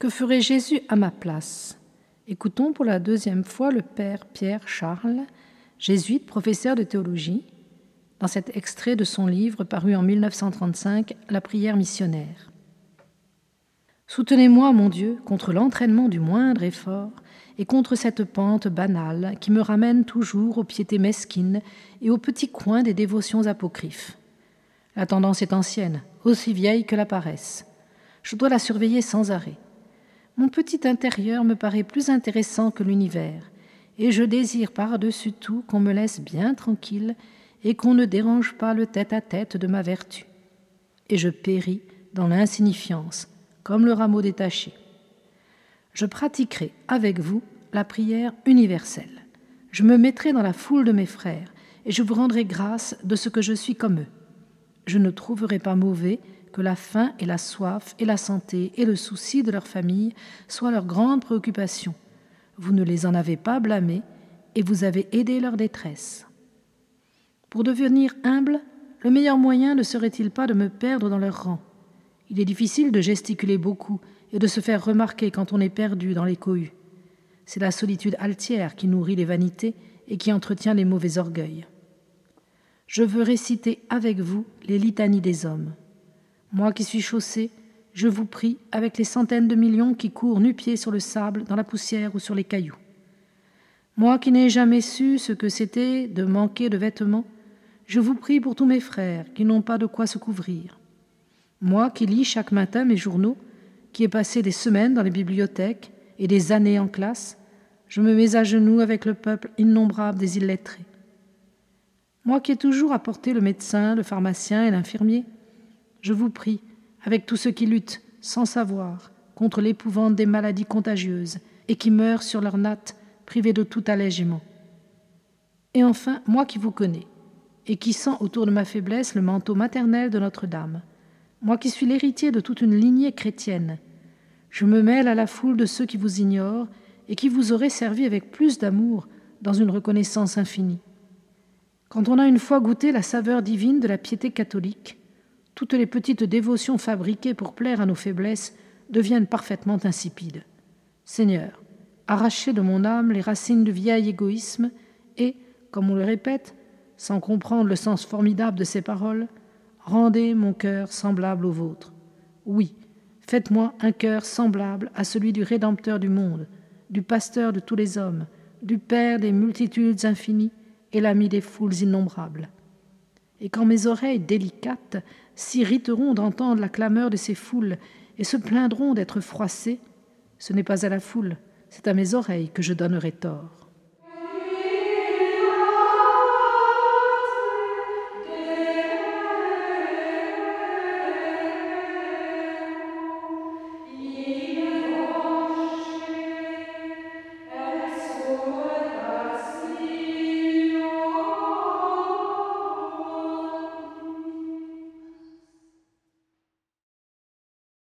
Que ferait Jésus à ma place? Écoutons pour la deuxième fois le Père Pierre Charles, jésuite, professeur de théologie, dans cet extrait de son livre paru en 1935, La prière missionnaire. Soutenez-moi, mon Dieu, contre l'entraînement du moindre effort et contre cette pente banale qui me ramène toujours aux piétés mesquines et aux petits coins des dévotions apocryphes. La tendance est ancienne, aussi vieille que la paresse. Je dois la surveiller sans arrêt. Mon petit intérieur me paraît plus intéressant que l'univers, et je désire par-dessus tout qu'on me laisse bien tranquille et qu'on ne dérange pas le tête-à-tête de ma vertu. Et je péris dans l'insignifiance, comme le rameau détaché. Je pratiquerai avec vous la prière universelle. Je me mettrai dans la foule de mes frères, et je vous rendrai grâce de ce que je suis comme eux. Je ne trouverai pas mauvais que la faim et la soif et la santé et le souci de leur famille soient leurs grandes préoccupations. Vous ne les en avez pas blâmés et vous avez aidé leur détresse. Pour devenir humble, le meilleur moyen ne serait-il pas de me perdre dans leur rang? Il est difficile de gesticuler beaucoup et de se faire remarquer quand on est perdu dans les cohues. C'est la solitude altière qui nourrit les vanités et qui entretient les mauvais orgueils. Je veux réciter avec vous les litanies des hommes. Moi qui suis chaussé, je vous prie avec les centaines de millions qui courent nu-pieds sur le sable, dans la poussière ou sur les cailloux. Moi qui n'ai jamais su ce que c'était de manquer de vêtements, je vous prie pour tous mes frères qui n'ont pas de quoi se couvrir. Moi qui lis chaque matin mes journaux, qui ai passé des semaines dans les bibliothèques et des années en classe, je me mets à genoux avec le peuple innombrable des illettrés. Moi qui ai toujours apporté le médecin, le pharmacien et l'infirmier, je vous prie, avec tous ceux qui luttent, sans savoir, contre l'épouvante des maladies contagieuses et qui meurent sur leur natte, privés de tout allègement. Et enfin, moi qui vous connais, et qui sens autour de ma faiblesse le manteau maternel de Notre-Dame, moi qui suis l'héritier de toute une lignée chrétienne, je me mêle à la foule de ceux qui vous ignorent et qui vous auraient servi avec plus d'amour dans une reconnaissance infinie. Quand on a une fois goûté la saveur divine de la piété catholique, toutes les petites dévotions fabriquées pour plaire à nos faiblesses deviennent parfaitement insipides. Seigneur, arrachez de mon âme les racines du vieil égoïsme et, comme on le répète, sans comprendre le sens formidable de ces paroles, rendez mon cœur semblable au vôtre. Oui, faites-moi un cœur semblable à celui du Rédempteur du monde, du Pasteur de tous les hommes, du Père des multitudes infinies et l'ami des foules innombrables. Et quand mes oreilles délicates s'irriteront d'entendre la clameur de ces foules et se plaindront d'être froissées, ce n'est pas à la foule, c'est à mes oreilles que je donnerai tort.